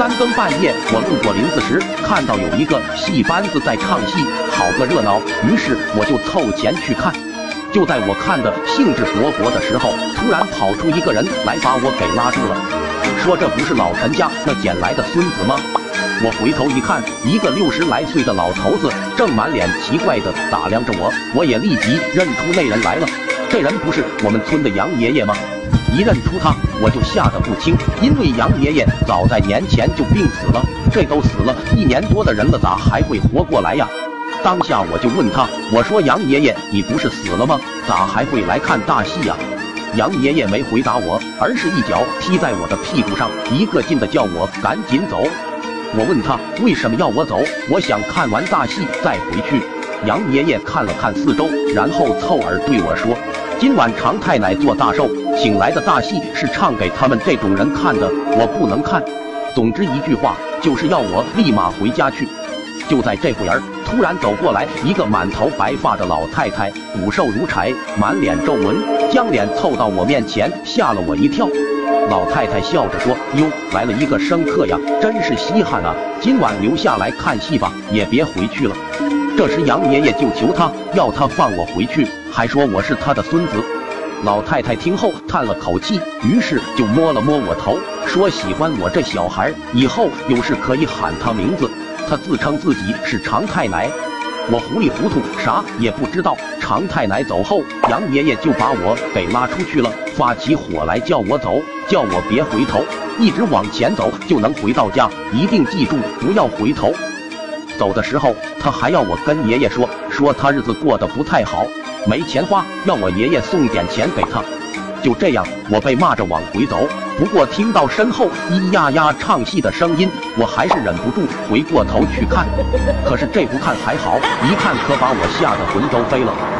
三更半夜，我路过林子时，看到有一个戏班子在唱戏，好个热闹。于是我就凑前去看。就在我看的兴致勃勃的时候，突然跑出一个人来，把我给拉住了，说：“这不是老陈家那捡来的孙子吗？”我回头一看，一个六十来岁的老头子正满脸奇怪的打量着我，我也立即认出那人来了。这人不是我们村的杨爷爷吗？一认出他，我就吓得不轻，因为杨爷爷早在年前就病死了。这都死了一年多的人了，咋还会活过来呀？当下我就问他，我说杨爷爷，你不是死了吗？咋还会来看大戏呀？杨爷爷没回答我，而是一脚踢在我的屁股上，一个劲的叫我赶紧走。我问他为什么要我走？我想看完大戏再回去。杨爷爷看了看四周，然后凑耳对我说：“今晚常太奶做大寿，请来的大戏是唱给他们这种人看的，我不能看。总之一句话，就是要我立马回家去。”就在这会儿，突然走过来一个满头白发的老太太，骨瘦如柴，满脸皱纹，将脸凑到我面前，吓了我一跳。老太太笑着说：“哟，来了一个生客呀，真是稀罕啊！今晚留下来看戏吧，也别回去了。”这时杨爷爷就求他，要他放我回去，还说我是他的孙子。老太太听后叹了口气，于是就摸了摸我头，说喜欢我这小孩，以后有事可以喊他名字。他自称自己是常太奶。我糊里糊涂，啥也不知道。常太奶走后，杨爷爷就把我给拉出去了，发起火来叫我走，叫我别回头，一直往前走就能回到家，一定记住不要回头。走的时候，他还要我跟爷爷说，说他日子过得不太好，没钱花，要我爷爷送点钱给他。就这样，我被骂着往回走。不过听到身后咿呀呀唱戏的声音，我还是忍不住回过头去看。可是这不看还好，一看可把我吓得魂都飞了。